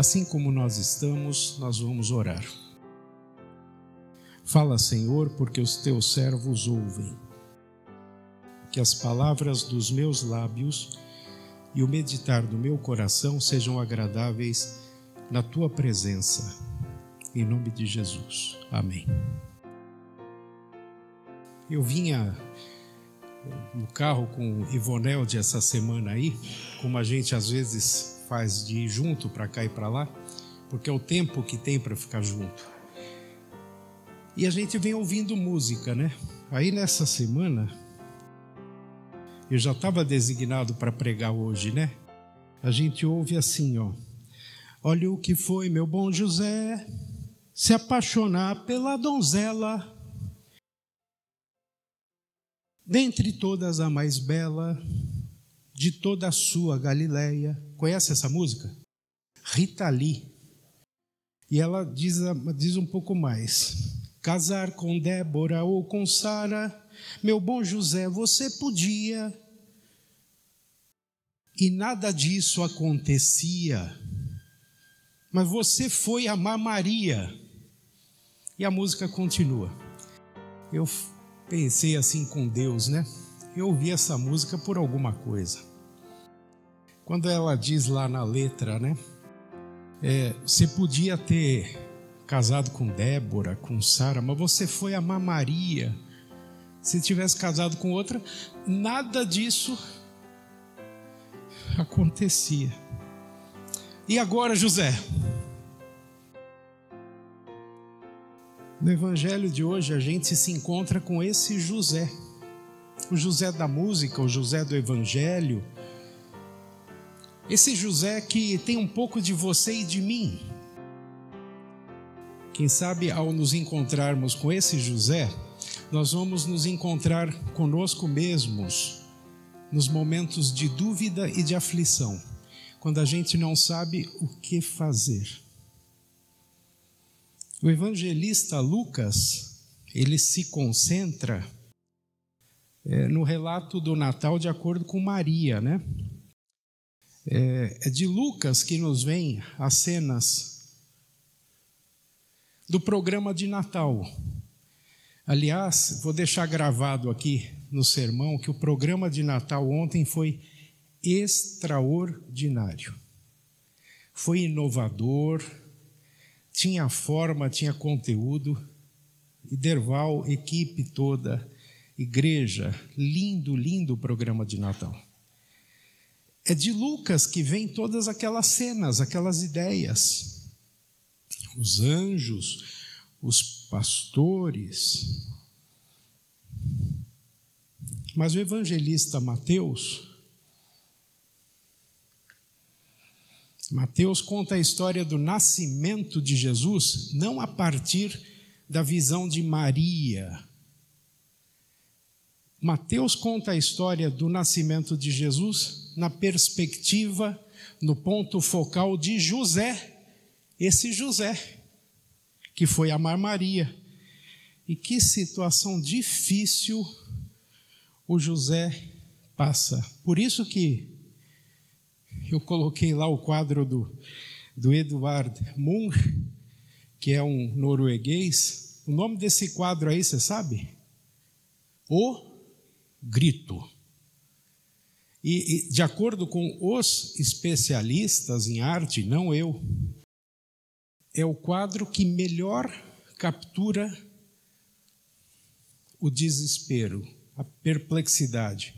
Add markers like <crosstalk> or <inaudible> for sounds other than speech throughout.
Assim como nós estamos, nós vamos orar. Fala, Senhor, porque os teus servos ouvem. Que as palavras dos meus lábios e o meditar do meu coração sejam agradáveis na tua presença. Em nome de Jesus. Amém. Eu vinha no carro com o Ivonelde essa semana aí, como a gente às vezes faz de ir junto para cá e para lá, porque é o tempo que tem para ficar junto. E a gente vem ouvindo música, né? Aí nessa semana, eu já estava designado para pregar hoje, né? A gente ouve assim, ó. Olha o que foi meu bom José, se apaixonar pela donzela dentre todas a mais bela de toda a sua Galileia. Conhece essa música? Rita Lee. E ela diz, diz um pouco mais: casar com Débora ou com Sara, meu bom José, você podia. E nada disso acontecia. Mas você foi amar Maria. E a música continua. Eu pensei assim com Deus, né? Eu ouvi essa música por alguma coisa. Quando ela diz lá na letra, né? É, você podia ter casado com Débora, com Sara, mas você foi amar Maria. Se tivesse casado com outra, nada disso acontecia. E agora, José? No evangelho de hoje, a gente se encontra com esse José. O José da música, o José do evangelho. Esse José que tem um pouco de você e de mim. Quem sabe ao nos encontrarmos com esse José, nós vamos nos encontrar conosco mesmos nos momentos de dúvida e de aflição, quando a gente não sabe o que fazer. O evangelista Lucas, ele se concentra é, no relato do Natal de acordo com Maria, né? É, é de Lucas que nos vem as cenas do programa de Natal. Aliás, vou deixar gravado aqui no sermão que o programa de Natal ontem foi extraordinário. Foi inovador, tinha forma, tinha conteúdo. Derval, equipe toda, igreja, lindo, lindo programa de Natal. É de Lucas que vem todas aquelas cenas, aquelas ideias. Os anjos, os pastores. Mas o evangelista Mateus Mateus conta a história do nascimento de Jesus não a partir da visão de Maria. Mateus conta a história do nascimento de Jesus na perspectiva, no ponto focal de José, esse José, que foi amar Maria. E que situação difícil o José passa. Por isso que eu coloquei lá o quadro do, do Eduard Munch, que é um norueguês. O nome desse quadro aí, você sabe? O Grito. E, e, de acordo com os especialistas em arte, não eu, é o quadro que melhor captura o desespero, a perplexidade.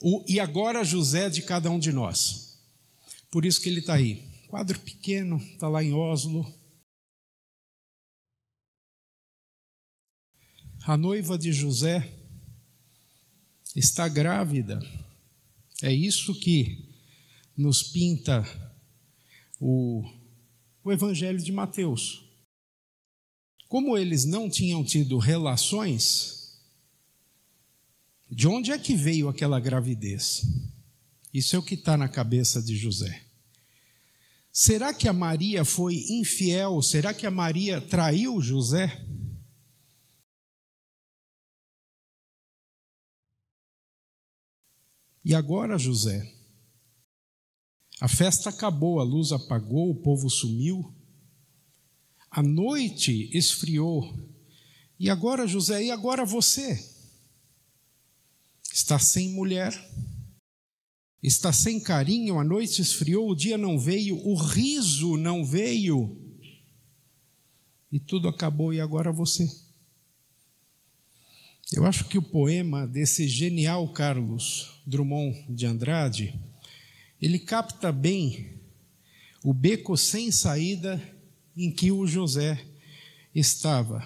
O, e agora José de cada um de nós. Por isso que ele está aí. Quadro pequeno, está lá em Oslo. A noiva de José está grávida. É isso que nos pinta o, o Evangelho de Mateus. Como eles não tinham tido relações, de onde é que veio aquela gravidez? Isso é o que está na cabeça de José. Será que a Maria foi infiel? Será que a Maria traiu José? E agora, José? A festa acabou, a luz apagou, o povo sumiu. A noite esfriou. E agora, José, e agora você? Está sem mulher, está sem carinho, a noite esfriou, o dia não veio, o riso não veio. E tudo acabou, e agora você? Eu acho que o poema desse genial Carlos Drummond de Andrade, ele capta bem o beco sem saída em que o José estava.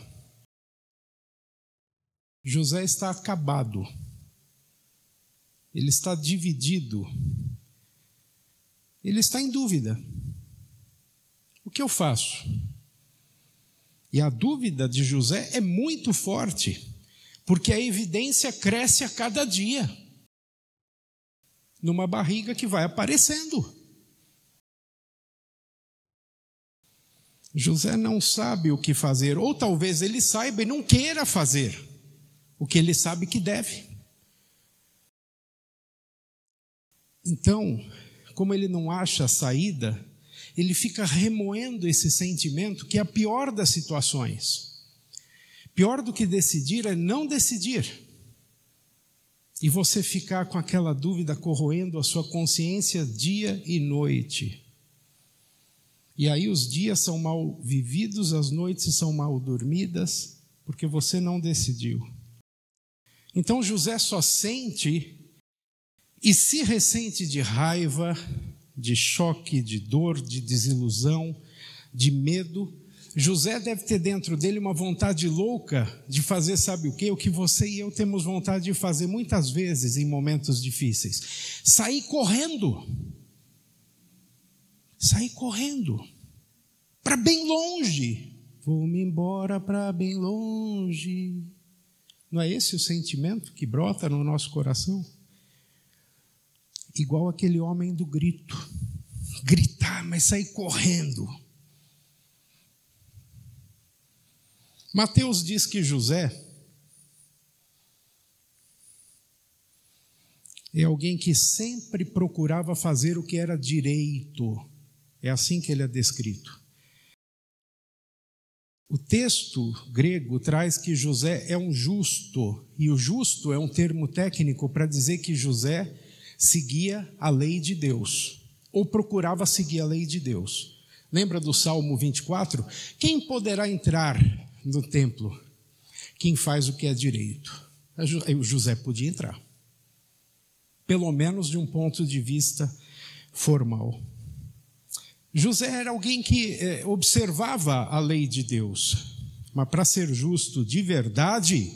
José está acabado, ele está dividido, ele está em dúvida. O que eu faço? E a dúvida de José é muito forte, porque a evidência cresce a cada dia, numa barriga que vai aparecendo. José não sabe o que fazer, ou talvez ele saiba e não queira fazer o que ele sabe que deve. Então, como ele não acha a saída, ele fica remoendo esse sentimento que é a pior das situações. Pior do que decidir é não decidir. E você ficar com aquela dúvida corroendo a sua consciência dia e noite. E aí os dias são mal vividos, as noites são mal dormidas, porque você não decidiu. Então José só sente e se ressente de raiva, de choque, de dor, de desilusão, de medo. José deve ter dentro dele uma vontade louca de fazer, sabe o que? O que você e eu temos vontade de fazer muitas vezes em momentos difíceis: sair correndo saí correndo para bem longe. Vou-me embora para bem longe. Não é esse o sentimento que brota no nosso coração? Igual aquele homem do grito. Gritar, mas sair correndo. Mateus diz que José é alguém que sempre procurava fazer o que era direito é assim que ele é descrito. O texto grego traz que José é um justo, e o justo é um termo técnico para dizer que José seguia a lei de Deus, ou procurava seguir a lei de Deus. Lembra do Salmo 24? Quem poderá entrar no templo? Quem faz o que é direito. O José podia entrar, pelo menos de um ponto de vista formal. José era alguém que eh, observava a lei de Deus, mas para ser justo de verdade,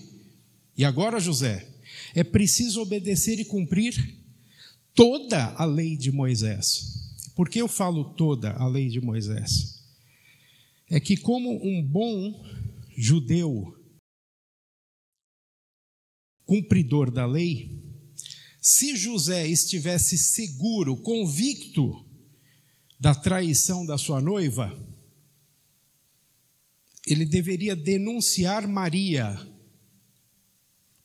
e agora, José, é preciso obedecer e cumprir toda a lei de Moisés. Por que eu falo toda a lei de Moisés? É que, como um bom judeu, cumpridor da lei, se José estivesse seguro, convicto da traição da sua noiva, ele deveria denunciar Maria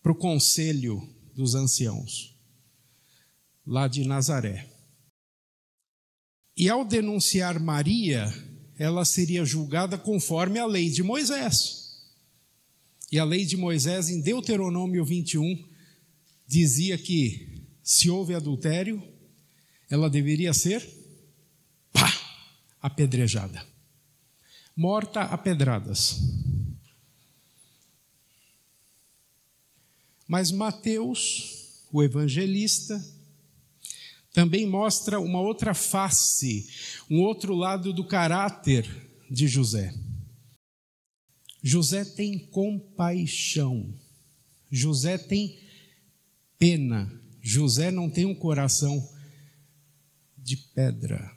para o conselho dos anciãos, lá de Nazaré. E ao denunciar Maria, ela seria julgada conforme a lei de Moisés. E a lei de Moisés, em Deuteronômio 21, dizia que se houve adultério, ela deveria ser apedrejada. Morta a pedradas. Mas Mateus, o evangelista, também mostra uma outra face, um outro lado do caráter de José. José tem compaixão, José tem pena, José não tem um coração de pedra.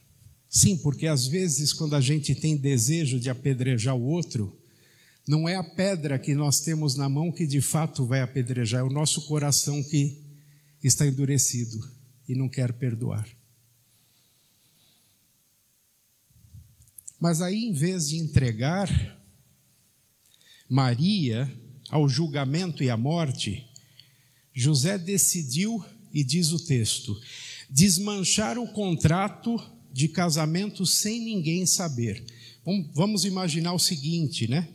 Sim, porque às vezes, quando a gente tem desejo de apedrejar o outro, não é a pedra que nós temos na mão que de fato vai apedrejar, é o nosso coração que está endurecido e não quer perdoar. Mas aí, em vez de entregar Maria ao julgamento e à morte, José decidiu, e diz o texto, desmanchar o contrato de casamento sem ninguém saber. Vamos imaginar o seguinte, né?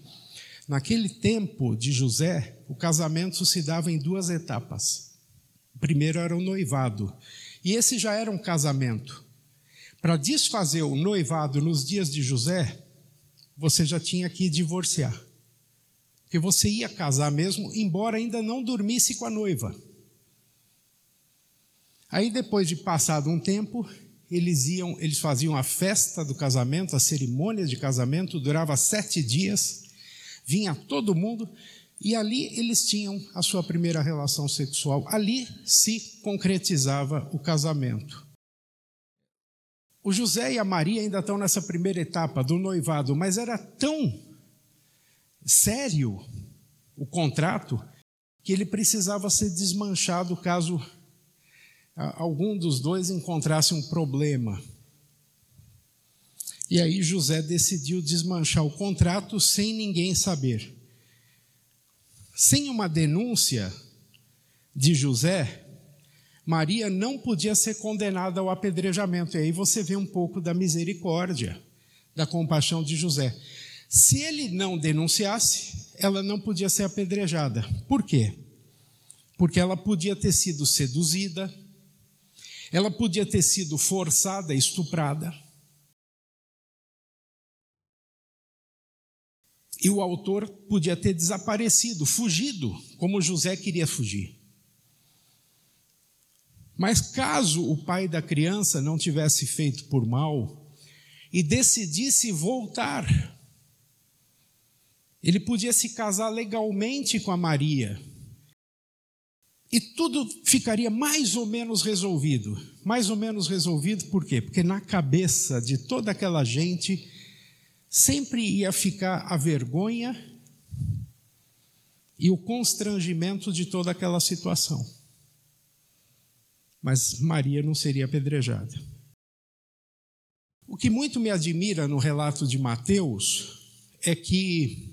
Naquele tempo de José, o casamento se dava em duas etapas. O primeiro era o noivado, e esse já era um casamento. Para desfazer o noivado nos dias de José, você já tinha que divorciar. Porque você ia casar mesmo, embora ainda não dormisse com a noiva. Aí depois de passado um tempo, eles iam, eles faziam a festa do casamento, a cerimônia de casamento durava sete dias, vinha todo mundo e ali eles tinham a sua primeira relação sexual. Ali se concretizava o casamento. O José e a Maria ainda estão nessa primeira etapa do noivado, mas era tão sério o contrato que ele precisava ser desmanchado caso algum dos dois encontrasse um problema. E aí José decidiu desmanchar o contrato sem ninguém saber. Sem uma denúncia de José, Maria não podia ser condenada ao apedrejamento. E aí você vê um pouco da misericórdia, da compaixão de José. Se ele não denunciasse, ela não podia ser apedrejada. Por quê? Porque ela podia ter sido seduzida, ela podia ter sido forçada, estuprada. E o autor podia ter desaparecido, fugido, como José queria fugir. Mas caso o pai da criança não tivesse feito por mal e decidisse voltar, ele podia se casar legalmente com a Maria e tudo ficaria mais ou menos resolvido. Mais ou menos resolvido por quê? Porque na cabeça de toda aquela gente sempre ia ficar a vergonha e o constrangimento de toda aquela situação. Mas Maria não seria apedrejada. O que muito me admira no relato de Mateus é que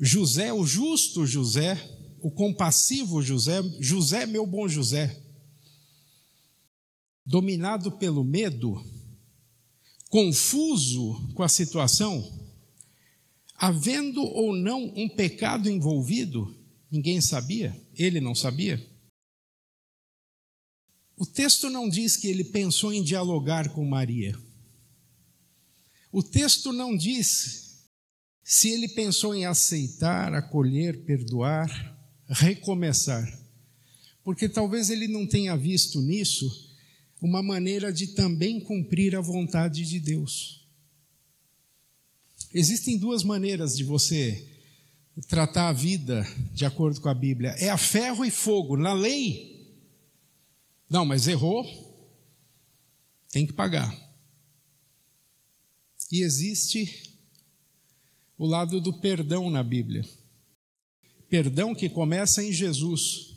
José, o justo José, o compassivo José, José, meu bom José, dominado pelo medo, confuso com a situação, havendo ou não um pecado envolvido, ninguém sabia, ele não sabia. O texto não diz que ele pensou em dialogar com Maria. O texto não diz se ele pensou em aceitar, acolher, perdoar recomeçar. Porque talvez ele não tenha visto nisso uma maneira de também cumprir a vontade de Deus. Existem duas maneiras de você tratar a vida de acordo com a Bíblia: é a ferro e fogo, na lei. Não, mas errou, tem que pagar. E existe o lado do perdão na Bíblia. Perdão que começa em Jesus,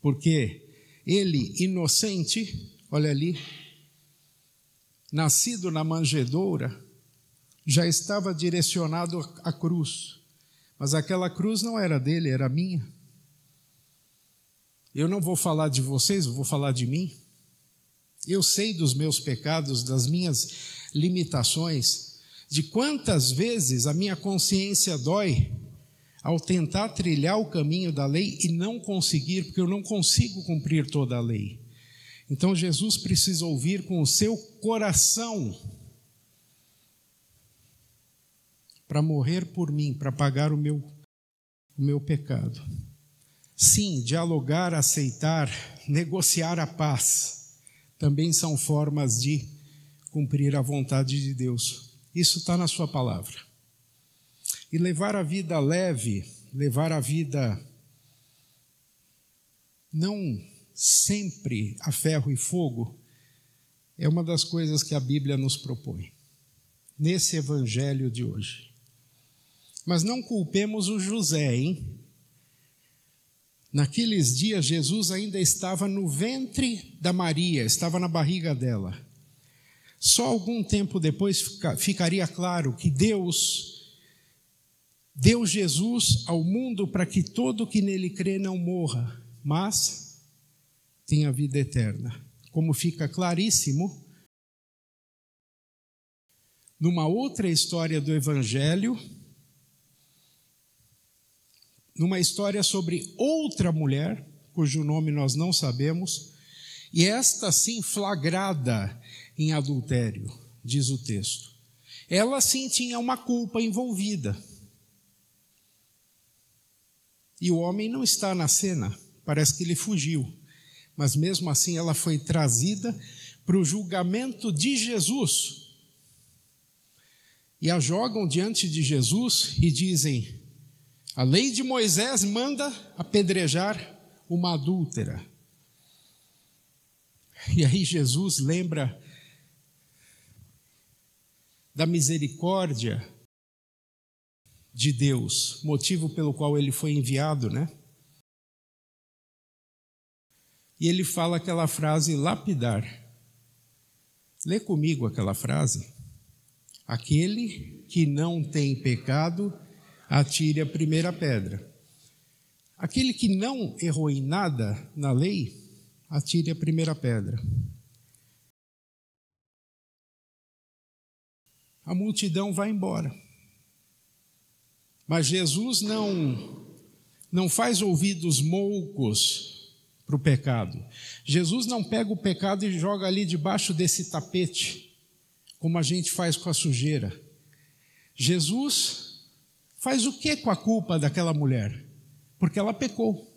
porque ele, inocente, olha ali, nascido na manjedoura, já estava direcionado à cruz, mas aquela cruz não era dele, era minha. Eu não vou falar de vocês, eu vou falar de mim. Eu sei dos meus pecados, das minhas limitações, de quantas vezes a minha consciência dói ao tentar trilhar o caminho da lei e não conseguir, porque eu não consigo cumprir toda a lei. Então Jesus precisa ouvir com o seu coração para morrer por mim, para pagar o meu, o meu pecado. Sim, dialogar, aceitar, negociar a paz também são formas de cumprir a vontade de Deus. Isso está na Sua palavra. E levar a vida leve, levar a vida não sempre a ferro e fogo, é uma das coisas que a Bíblia nos propõe, nesse evangelho de hoje. Mas não culpemos o José, hein? Naqueles dias, Jesus ainda estava no ventre da Maria, estava na barriga dela. Só algum tempo depois ficaria claro que Deus deu Jesus ao mundo para que todo que nele crê não morra, mas tenha vida eterna. como fica claríssimo numa outra história do Evangelho, numa história sobre outra mulher, cujo nome nós não sabemos, e esta sim flagrada em adultério, diz o texto. Ela sim tinha uma culpa envolvida. E o homem não está na cena, parece que ele fugiu. Mas mesmo assim ela foi trazida para o julgamento de Jesus. E a jogam diante de Jesus e dizem: a lei de Moisés manda apedrejar uma adúltera. E aí Jesus lembra da misericórdia de Deus, motivo pelo qual ele foi enviado, né? E ele fala aquela frase lapidar. Lê comigo aquela frase. Aquele que não tem pecado, atire a primeira pedra. Aquele que não errou em nada na lei, atire a primeira pedra. A multidão vai embora. Mas Jesus não não faz ouvidos moucos para o pecado. Jesus não pega o pecado e joga ali debaixo desse tapete, como a gente faz com a sujeira. Jesus faz o que com a culpa daquela mulher? Porque ela pecou.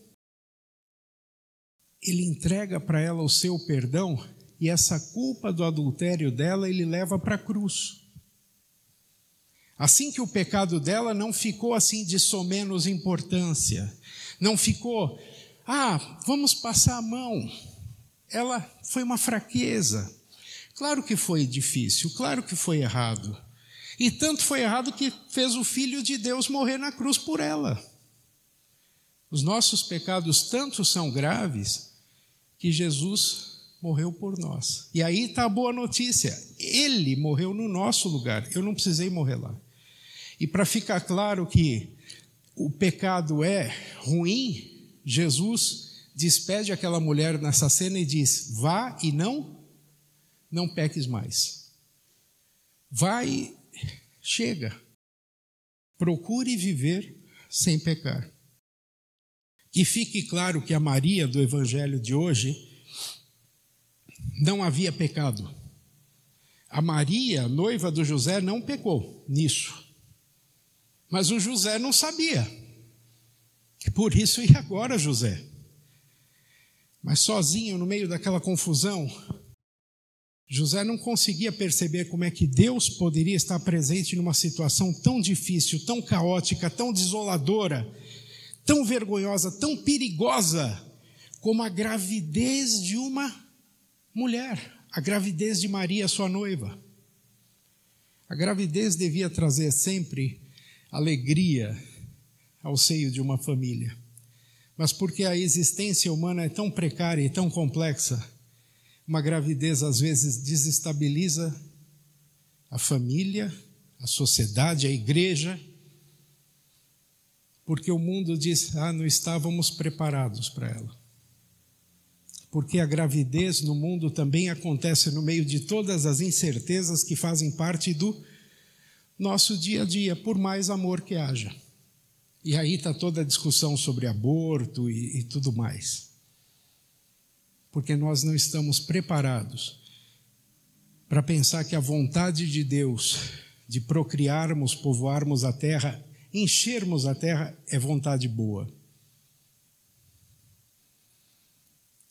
Ele entrega para ela o seu perdão e essa culpa do adultério dela ele leva para a cruz. Assim que o pecado dela não ficou assim de somenos importância, não ficou, ah, vamos passar a mão. Ela foi uma fraqueza. Claro que foi difícil, claro que foi errado. E tanto foi errado que fez o Filho de Deus morrer na cruz por ela. Os nossos pecados tanto são graves que Jesus morreu por nós. E aí está a boa notícia: Ele morreu no nosso lugar, eu não precisei morrer lá. E para ficar claro que o pecado é ruim, Jesus despede aquela mulher nessa cena e diz: vá e não, não peques mais. Vai, chega. Procure viver sem pecar. Que fique claro que a Maria do Evangelho de hoje não havia pecado. A Maria, noiva do José, não pecou nisso. Mas o José não sabia. Por isso, e agora, José? Mas sozinho, no meio daquela confusão, José não conseguia perceber como é que Deus poderia estar presente numa situação tão difícil, tão caótica, tão desoladora, tão vergonhosa, tão perigosa, como a gravidez de uma mulher, a gravidez de Maria, sua noiva. A gravidez devia trazer sempre alegria ao seio de uma família. Mas porque a existência humana é tão precária e tão complexa, uma gravidez às vezes desestabiliza a família, a sociedade, a igreja, porque o mundo diz: ah, não estávamos preparados para ela. Porque a gravidez no mundo também acontece no meio de todas as incertezas que fazem parte do nosso dia a dia, por mais amor que haja. E aí está toda a discussão sobre aborto e, e tudo mais. Porque nós não estamos preparados para pensar que a vontade de Deus de procriarmos, povoarmos a terra, enchermos a terra, é vontade boa.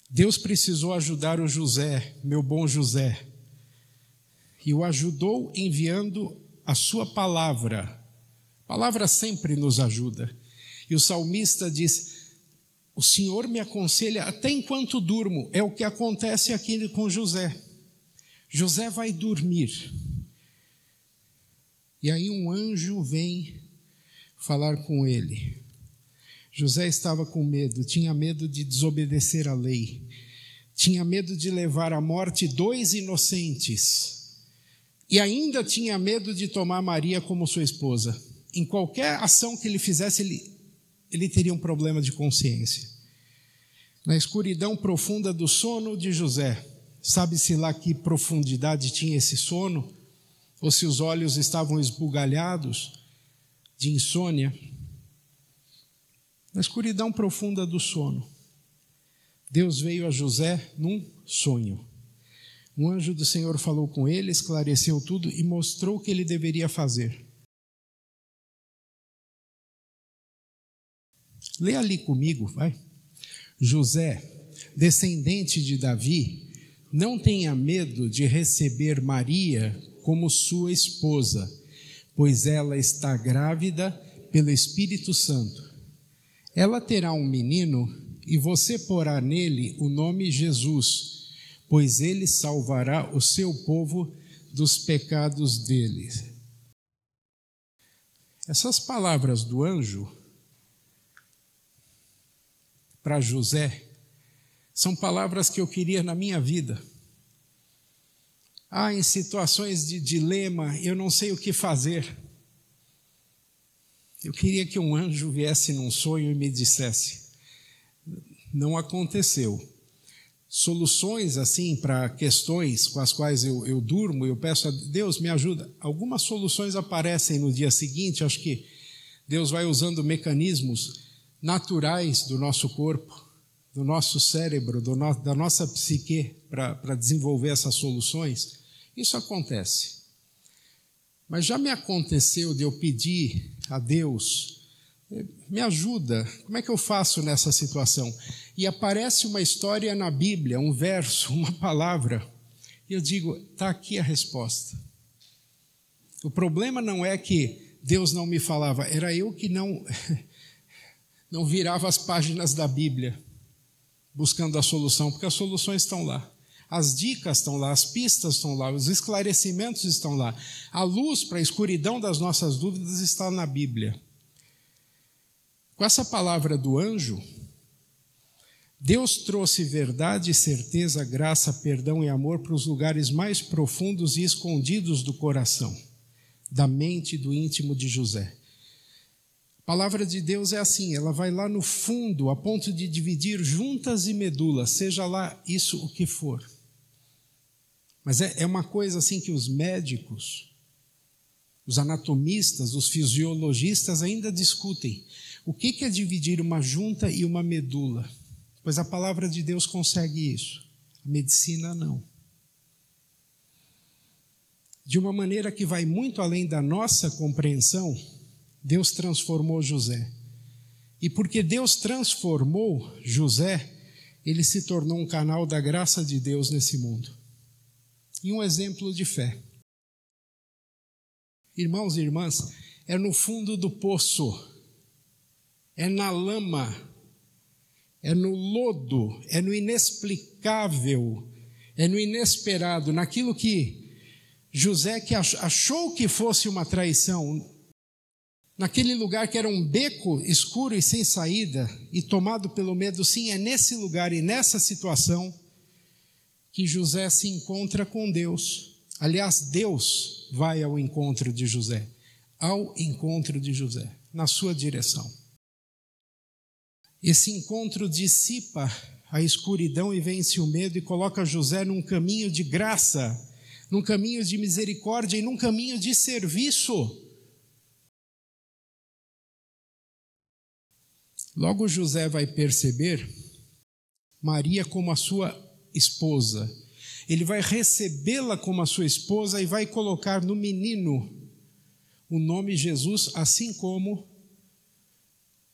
Deus precisou ajudar o José, meu bom José, e o ajudou enviando a sua palavra. A palavra sempre nos ajuda. E o salmista diz: O Senhor me aconselha até enquanto durmo. É o que acontece aqui com José. José vai dormir. E aí um anjo vem falar com ele. José estava com medo, tinha medo de desobedecer a lei, tinha medo de levar à morte dois inocentes e ainda tinha medo de tomar Maria como sua esposa. Em qualquer ação que ele fizesse, ele, ele teria um problema de consciência. Na escuridão profunda do sono de José, Sabe-se lá que profundidade tinha esse sono? Ou se os olhos estavam esbugalhados de insônia? Na escuridão profunda do sono, Deus veio a José num sonho. Um anjo do Senhor falou com ele, esclareceu tudo e mostrou o que ele deveria fazer. Lê ali comigo, vai. José, descendente de Davi, não tenha medo de receber Maria como sua esposa, pois ela está grávida pelo Espírito Santo. Ela terá um menino e você porá nele o nome Jesus, pois ele salvará o seu povo dos pecados deles. Essas palavras do anjo para José são palavras que eu queria na minha vida. Ah, em situações de dilema, eu não sei o que fazer. Eu queria que um anjo viesse num sonho e me dissesse: não aconteceu. Soluções assim para questões com as quais eu, eu durmo, eu peço a Deus me ajuda. Algumas soluções aparecem no dia seguinte, acho que Deus vai usando mecanismos naturais do nosso corpo, do nosso cérebro, do no, da nossa psique para desenvolver essas soluções. Isso acontece. Mas já me aconteceu de eu pedir a Deus me ajuda, como é que eu faço nessa situação? E aparece uma história na Bíblia, um verso, <laughs> uma palavra, e eu digo: está aqui a resposta. O problema não é que Deus não me falava, era eu que não, <laughs> não virava as páginas da Bíblia buscando a solução, porque as soluções estão lá. As dicas estão lá, as pistas estão lá, os esclarecimentos estão lá. A luz para a escuridão das nossas dúvidas está na Bíblia. Com essa palavra do anjo, Deus trouxe verdade, certeza, graça, perdão e amor para os lugares mais profundos e escondidos do coração, da mente e do íntimo de José. A palavra de Deus é assim, ela vai lá no fundo, a ponto de dividir juntas e medulas, seja lá isso o que for. Mas é, é uma coisa assim que os médicos, os anatomistas, os fisiologistas ainda discutem. O que é dividir uma junta e uma medula? Pois a palavra de Deus consegue isso, a medicina não. De uma maneira que vai muito além da nossa compreensão, Deus transformou José. E porque Deus transformou José, ele se tornou um canal da graça de Deus nesse mundo. E um exemplo de fé. Irmãos e irmãs, é no fundo do poço é na lama, é no lodo, é no inexplicável, é no inesperado, naquilo que José que achou que fosse uma traição, naquele lugar que era um beco escuro e sem saída e tomado pelo medo, sim, é nesse lugar e nessa situação que José se encontra com Deus. Aliás, Deus vai ao encontro de José, ao encontro de José, na sua direção. Esse encontro dissipa a escuridão e vence o medo e coloca José num caminho de graça, num caminho de misericórdia e num caminho de serviço. Logo José vai perceber Maria como a sua esposa. Ele vai recebê-la como a sua esposa e vai colocar no menino o nome Jesus, assim como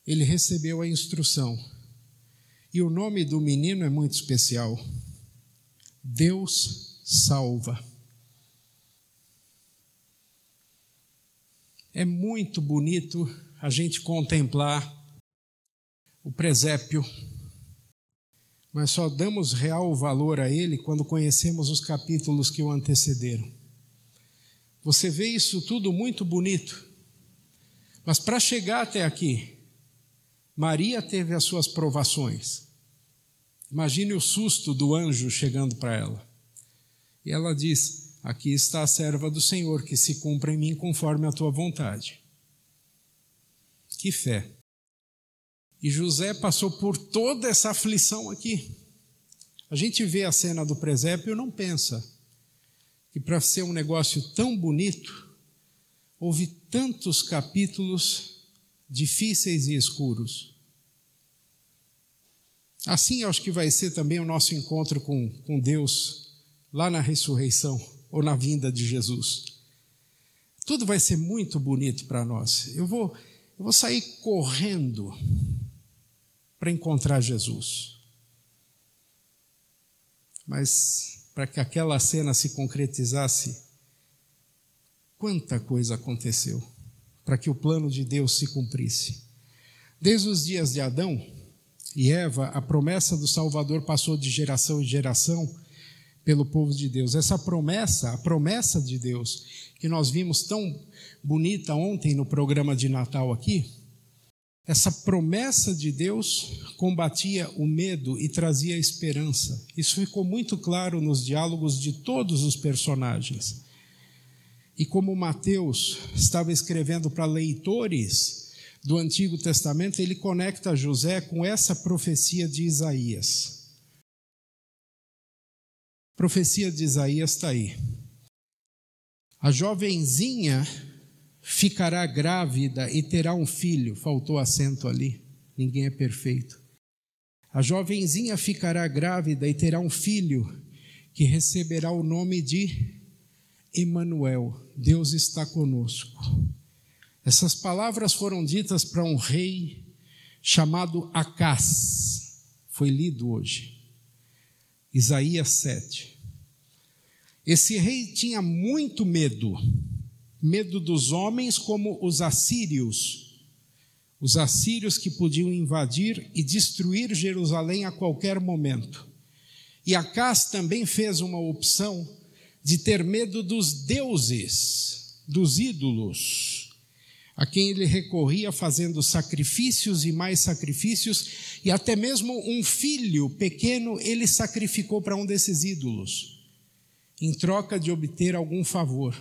ele recebeu a instrução. E o nome do menino é muito especial. Deus salva. É muito bonito a gente contemplar o presépio, mas só damos real valor a ele quando conhecemos os capítulos que o antecederam. Você vê isso tudo muito bonito, mas para chegar até aqui, Maria teve as suas provações. Imagine o susto do anjo chegando para ela. E ela diz: Aqui está a serva do Senhor, que se cumpra em mim conforme a tua vontade. Que fé. E José passou por toda essa aflição aqui. A gente vê a cena do presépio e não pensa que para ser um negócio tão bonito, houve tantos capítulos difíceis e escuros. Assim acho que vai ser também o nosso encontro com, com Deus lá na ressurreição ou na vinda de Jesus. Tudo vai ser muito bonito para nós. Eu vou, eu vou sair correndo para encontrar Jesus. Mas para que aquela cena se concretizasse, quanta coisa aconteceu para que o plano de Deus se cumprisse. Desde os dias de Adão e Eva, a promessa do Salvador passou de geração em geração pelo povo de Deus. Essa promessa, a promessa de Deus, que nós vimos tão bonita ontem no programa de Natal aqui, essa promessa de Deus combatia o medo e trazia esperança. Isso ficou muito claro nos diálogos de todos os personagens. E como Mateus estava escrevendo para leitores do Antigo Testamento, ele conecta José com essa profecia de Isaías. A profecia de Isaías está aí. A jovenzinha ficará grávida e terá um filho. Faltou acento ali, ninguém é perfeito. A jovenzinha ficará grávida e terá um filho que receberá o nome de Emanuel. Deus está conosco. Essas palavras foram ditas para um rei chamado Acás. Foi lido hoje. Isaías 7. Esse rei tinha muito medo medo dos homens como os assírios, os assírios que podiam invadir e destruir Jerusalém a qualquer momento. E Acás também fez uma opção de ter medo dos deuses, dos ídolos, a quem ele recorria fazendo sacrifícios e mais sacrifícios, e até mesmo um filho pequeno ele sacrificou para um desses ídolos, em troca de obter algum favor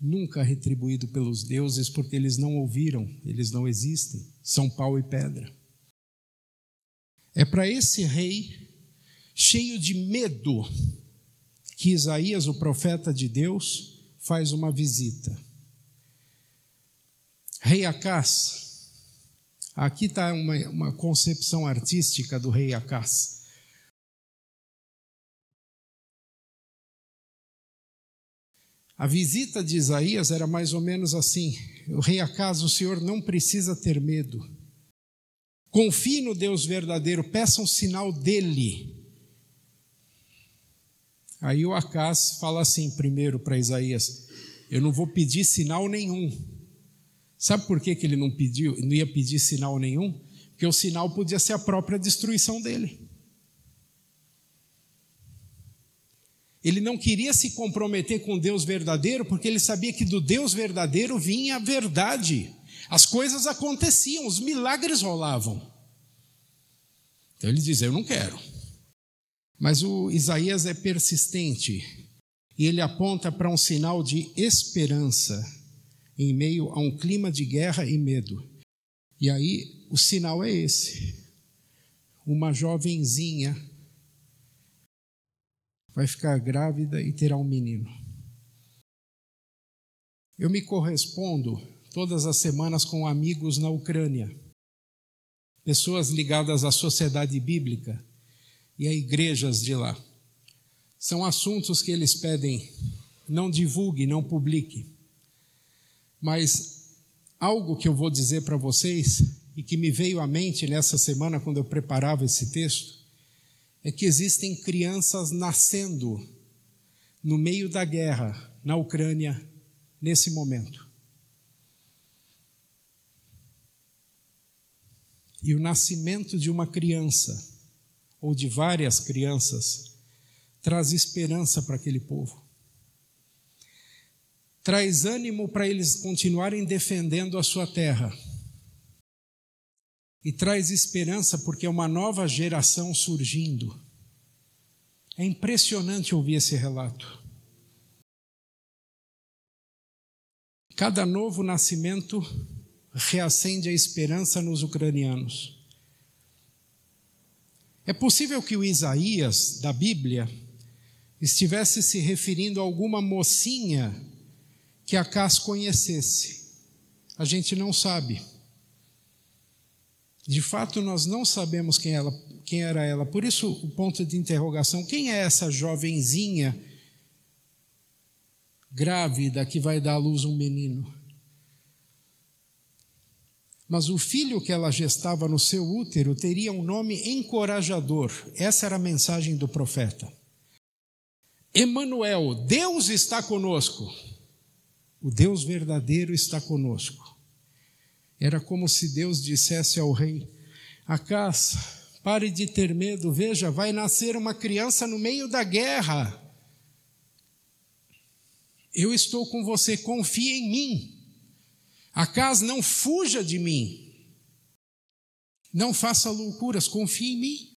nunca retribuído pelos deuses, porque eles não ouviram, eles não existem, são pau e pedra. É para esse rei, cheio de medo, que Isaías, o profeta de Deus, faz uma visita. Rei Acás, aqui está uma, uma concepção artística do rei Acás. A visita de Isaías era mais ou menos assim: o rei Acas, o senhor não precisa ter medo. Confie no Deus verdadeiro, peça um sinal dele. Aí o Acas fala assim primeiro para Isaías: Eu não vou pedir sinal nenhum. Sabe por que, que ele não pediu, não ia pedir sinal nenhum? Porque o sinal podia ser a própria destruição dele. Ele não queria se comprometer com Deus verdadeiro, porque ele sabia que do Deus verdadeiro vinha a verdade. As coisas aconteciam, os milagres rolavam. Então ele diz: Eu não quero. Mas o Isaías é persistente e ele aponta para um sinal de esperança em meio a um clima de guerra e medo. E aí o sinal é esse: uma jovenzinha vai ficar grávida e terá um menino. Eu me correspondo todas as semanas com amigos na Ucrânia, pessoas ligadas à sociedade bíblica e a igrejas de lá. São assuntos que eles pedem, não divulgue, não publique. Mas algo que eu vou dizer para vocês e que me veio à mente nessa semana quando eu preparava esse texto, é que existem crianças nascendo no meio da guerra na Ucrânia nesse momento. E o nascimento de uma criança, ou de várias crianças, traz esperança para aquele povo. Traz ânimo para eles continuarem defendendo a sua terra e traz esperança porque é uma nova geração surgindo. É impressionante ouvir esse relato. Cada novo nascimento reacende a esperança nos ucranianos. É possível que o Isaías da Bíblia estivesse se referindo a alguma mocinha que Acas conhecesse. A gente não sabe. De fato, nós não sabemos quem, ela, quem era ela. Por isso, o ponto de interrogação: quem é essa jovenzinha grávida que vai dar à luz um menino? Mas o filho que ela gestava no seu útero teria um nome encorajador. Essa era a mensagem do profeta. Emanuel, Deus está conosco. O Deus verdadeiro está conosco. Era como se Deus dissesse ao rei: Acas, pare de ter medo, veja, vai nascer uma criança no meio da guerra. Eu estou com você, confie em mim. Acas, não fuja de mim. Não faça loucuras, confie em mim.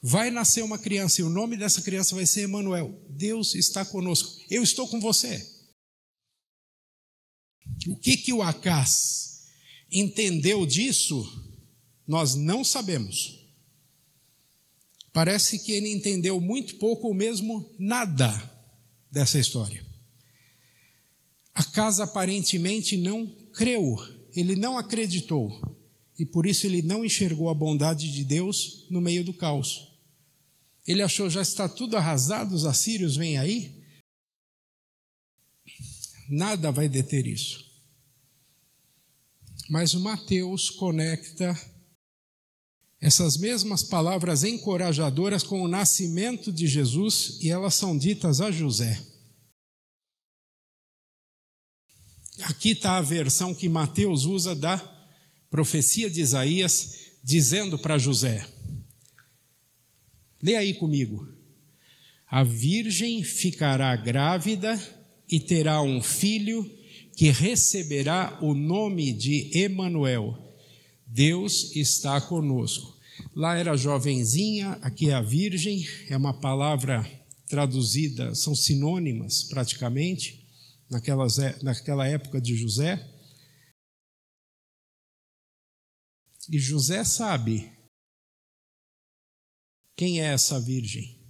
Vai nascer uma criança e o nome dessa criança vai ser Emanuel. Deus está conosco. Eu estou com você. O que que o Acas entendeu disso? Nós não sabemos. Parece que ele entendeu muito pouco ou mesmo nada dessa história. Acas aparentemente não creu, ele não acreditou, e por isso ele não enxergou a bondade de Deus no meio do caos. Ele achou já está tudo arrasado, os assírios vêm aí. Nada vai deter isso. Mas o Mateus conecta essas mesmas palavras encorajadoras com o nascimento de Jesus e elas são ditas a José. Aqui está a versão que Mateus usa da profecia de Isaías, dizendo para José: Lê aí comigo. A virgem ficará grávida e terá um filho que receberá o nome de Emanuel. Deus está conosco. Lá era jovenzinha, aqui é a virgem, é uma palavra traduzida, são sinônimas praticamente naquelas, naquela época de José. E José sabe quem é essa virgem.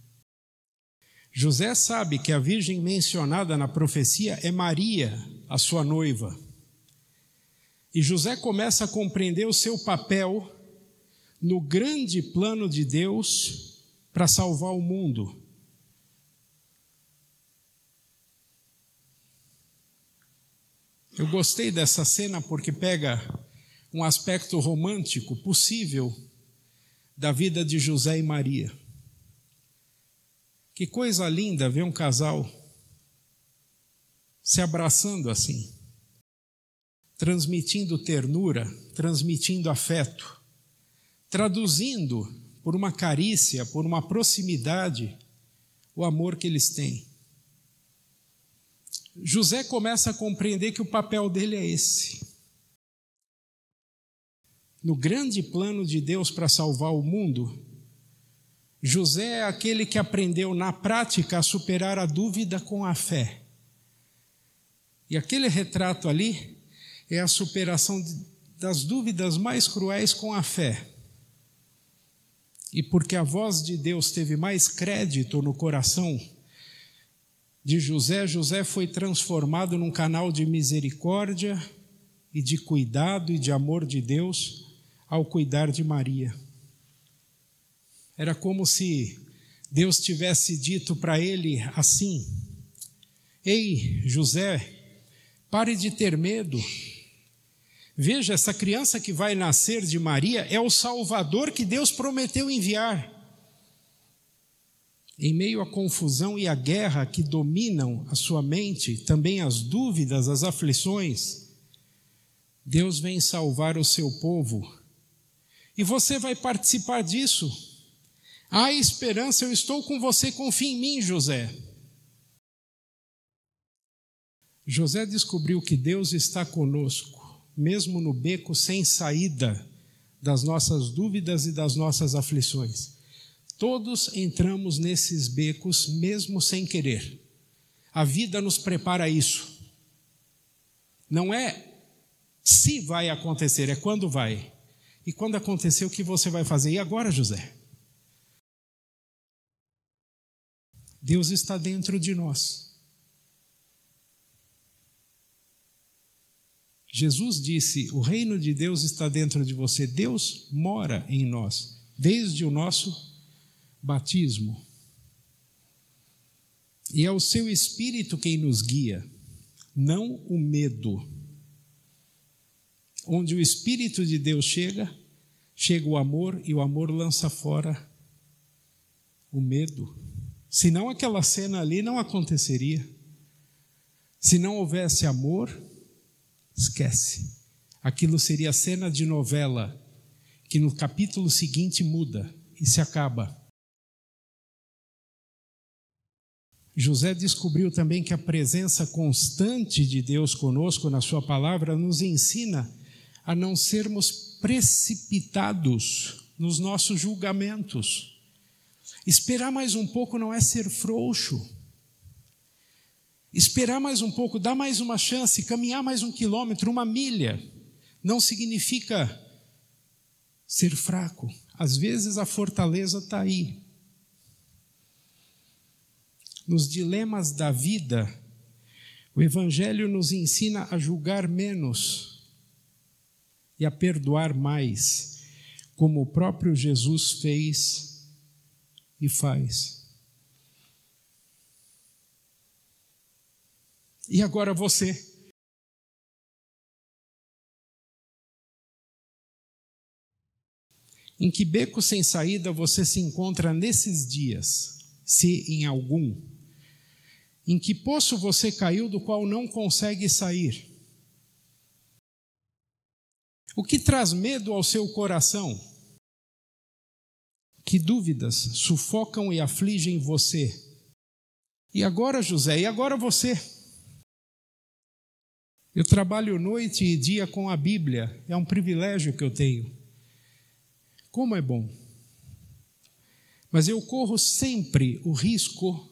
José sabe que a virgem mencionada na profecia é Maria, a sua noiva. E José começa a compreender o seu papel no grande plano de Deus para salvar o mundo. Eu gostei dessa cena porque pega um aspecto romântico possível da vida de José e Maria. Que coisa linda ver um casal se abraçando assim, transmitindo ternura, transmitindo afeto, traduzindo por uma carícia, por uma proximidade, o amor que eles têm. José começa a compreender que o papel dele é esse. No grande plano de Deus para salvar o mundo, José é aquele que aprendeu na prática a superar a dúvida com a fé. E aquele retrato ali é a superação das dúvidas mais cruéis com a fé. E porque a voz de Deus teve mais crédito no coração de José, José foi transformado num canal de misericórdia e de cuidado e de amor de Deus ao cuidar de Maria. Era como se Deus tivesse dito para ele assim: Ei, José, pare de ter medo. Veja, essa criança que vai nascer de Maria é o Salvador que Deus prometeu enviar. Em meio à confusão e à guerra que dominam a sua mente, também as dúvidas, as aflições, Deus vem salvar o seu povo. E você vai participar disso. Há esperança, eu estou com você, confie em mim, José. José descobriu que Deus está conosco, mesmo no beco sem saída das nossas dúvidas e das nossas aflições. Todos entramos nesses becos mesmo sem querer. A vida nos prepara isso. Não é se vai acontecer, é quando vai. E quando acontecer, o que você vai fazer? E agora, José? Deus está dentro de nós. Jesus disse: O reino de Deus está dentro de você. Deus mora em nós, desde o nosso batismo. E é o seu espírito quem nos guia, não o medo. Onde o espírito de Deus chega, chega o amor e o amor lança fora o medo. Senão aquela cena ali não aconteceria. Se não houvesse amor, esquece. Aquilo seria cena de novela que no capítulo seguinte muda e se acaba. José descobriu também que a presença constante de Deus conosco na Sua palavra nos ensina a não sermos precipitados nos nossos julgamentos. Esperar mais um pouco não é ser frouxo. Esperar mais um pouco, dar mais uma chance, caminhar mais um quilômetro, uma milha, não significa ser fraco. Às vezes a fortaleza está aí. Nos dilemas da vida, o Evangelho nos ensina a julgar menos e a perdoar mais, como o próprio Jesus fez e faz. E agora você. Em que beco sem saída você se encontra nesses dias, se em algum? Em que poço você caiu do qual não consegue sair? O que traz medo ao seu coração? Que dúvidas sufocam e afligem você? E agora, José, e agora você? Eu trabalho noite e dia com a Bíblia, é um privilégio que eu tenho. Como é bom. Mas eu corro sempre o risco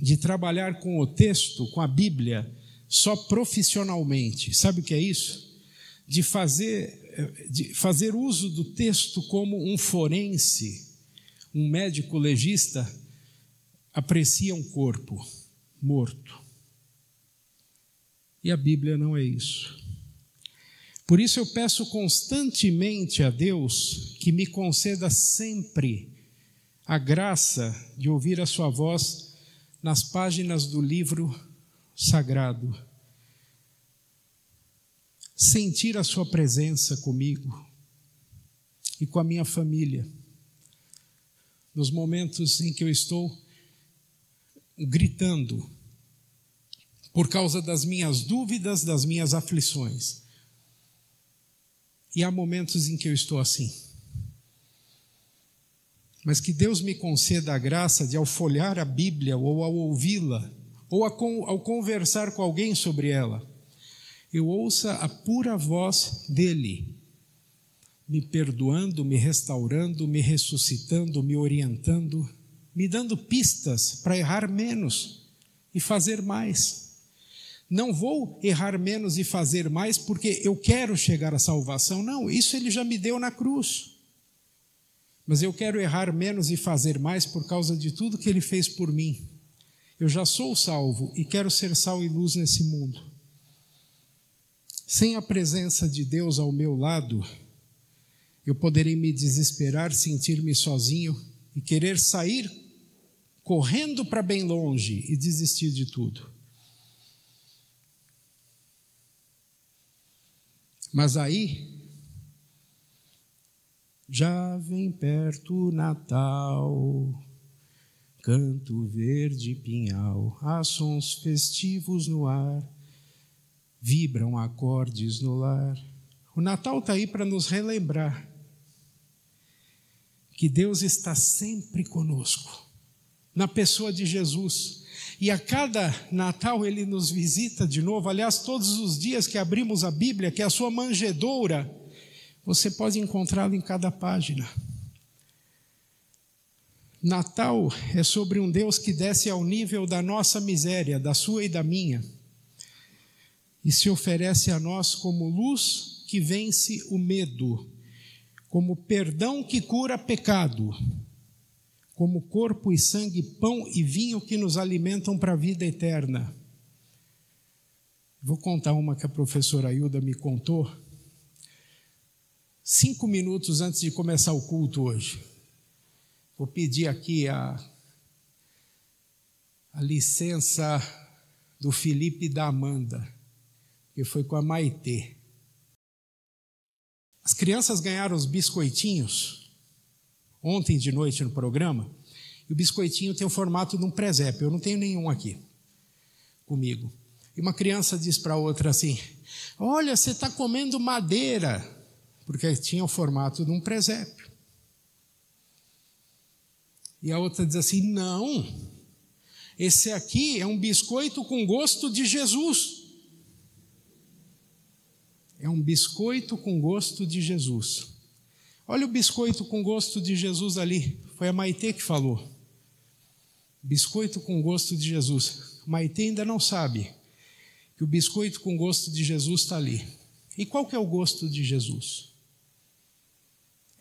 de trabalhar com o texto, com a Bíblia, só profissionalmente. Sabe o que é isso? De fazer, de fazer uso do texto como um forense, um médico legista aprecia um corpo morto. E a Bíblia não é isso. Por isso eu peço constantemente a Deus que me conceda sempre a graça de ouvir a Sua voz nas páginas do livro sagrado. Sentir a Sua presença comigo e com a minha família. Nos momentos em que eu estou gritando por causa das minhas dúvidas, das minhas aflições. E há momentos em que eu estou assim. Mas que Deus me conceda a graça de, ao folhar a Bíblia, ou ao ouvi-la, ou ao conversar com alguém sobre ela, eu ouça a pura voz dEle, me perdoando, me restaurando, me ressuscitando, me orientando, me dando pistas para errar menos e fazer mais. Não vou errar menos e fazer mais porque eu quero chegar à salvação. Não, isso ele já me deu na cruz. Mas eu quero errar menos e fazer mais por causa de tudo que ele fez por mim. Eu já sou salvo e quero ser sal e luz nesse mundo. Sem a presença de Deus ao meu lado, eu poderei me desesperar, sentir-me sozinho e querer sair correndo para bem longe e desistir de tudo. Mas aí, já vem perto o Natal, canto verde pinhal, há sons festivos no ar, vibram acordes no lar. O Natal está aí para nos relembrar que Deus está sempre conosco, na pessoa de Jesus. E a cada Natal ele nos visita de novo. Aliás, todos os dias que abrimos a Bíblia, que é a sua manjedoura, você pode encontrá-lo em cada página. Natal é sobre um Deus que desce ao nível da nossa miséria, da sua e da minha, e se oferece a nós como luz que vence o medo, como perdão que cura pecado, como corpo e sangue, pão e vinho que nos alimentam para a vida eterna. Vou contar uma que a professora Hilda me contou, cinco minutos antes de começar o culto hoje. Vou pedir aqui a, a licença do Felipe e da Amanda, que foi com a Maitê. As crianças ganharam os biscoitinhos ontem de noite no programa, e o biscoitinho tem o formato de um presépio. Eu não tenho nenhum aqui comigo. E uma criança diz para a outra assim: Olha, você está comendo madeira, porque tinha o formato de um presépio. E a outra diz assim: Não, esse aqui é um biscoito com gosto de Jesus. É um biscoito com gosto de Jesus. Olha o biscoito com gosto de Jesus ali. Foi a Maitê que falou. Biscoito com gosto de Jesus. Maitê ainda não sabe que o biscoito com gosto de Jesus está ali. E qual que é o gosto de Jesus?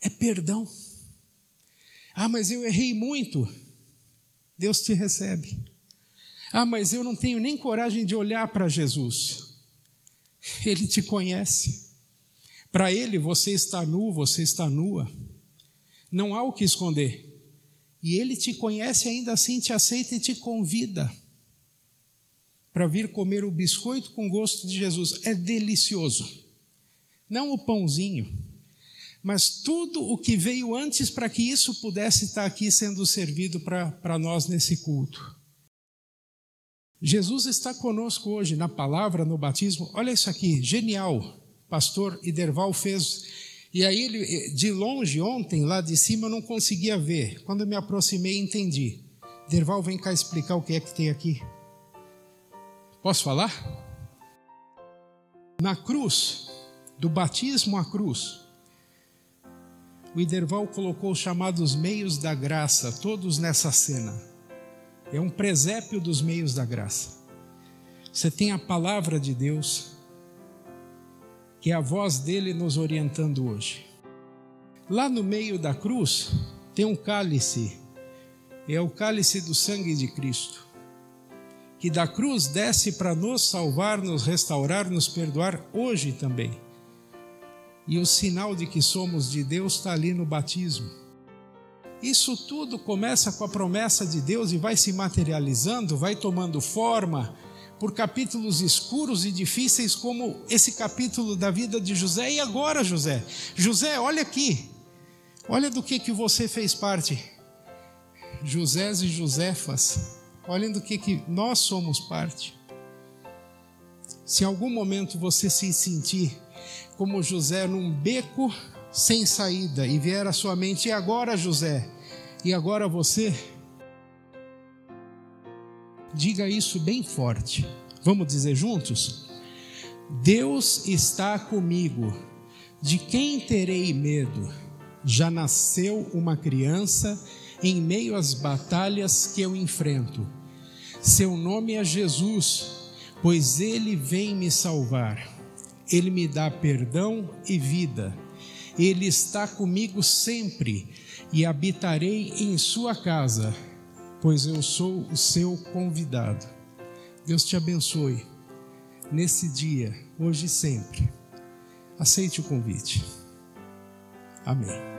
É perdão. Ah, mas eu errei muito. Deus te recebe. Ah, mas eu não tenho nem coragem de olhar para Jesus. Ele te conhece. Para ele, você está nu, você está nua. Não há o que esconder. E ele te conhece ainda assim, te aceita e te convida para vir comer o biscoito com gosto de Jesus. É delicioso. Não o pãozinho, mas tudo o que veio antes para que isso pudesse estar aqui sendo servido para nós nesse culto. Jesus está conosco hoje na palavra, no batismo. Olha isso aqui, genial pastor Iderval fez. E aí ele, de longe ontem, lá de cima, eu não conseguia ver. Quando eu me aproximei, entendi. Iderval, vem cá explicar o que é que tem aqui. Posso falar? Na cruz, do batismo à cruz, o Iderval colocou os chamados meios da graça, todos nessa cena. É um presépio dos meios da graça. Você tem a palavra de Deus, que é a voz dele nos orientando hoje. Lá no meio da cruz tem um cálice, é o cálice do sangue de Cristo, que da cruz desce para nos salvar, nos restaurar, nos perdoar hoje também. E o sinal de que somos de Deus está ali no batismo. Isso tudo começa com a promessa de Deus e vai se materializando, vai tomando forma, por capítulos escuros e difíceis, como esse capítulo da vida de José. E agora, José? José, olha aqui. Olha do que, que você fez parte. Josés e Josefas. Olhem do que, que nós somos parte. Se em algum momento você se sentir como José num beco sem saída e vier à sua mente, e agora, José? E agora você? Diga isso bem forte. Vamos dizer juntos? Deus está comigo. De quem terei medo? Já nasceu uma criança em meio às batalhas que eu enfrento. Seu nome é Jesus, pois ele vem me salvar. Ele me dá perdão e vida. Ele está comigo sempre e habitarei em sua casa pois eu sou o seu convidado. Deus te abençoe nesse dia, hoje e sempre. Aceite o convite. Amém.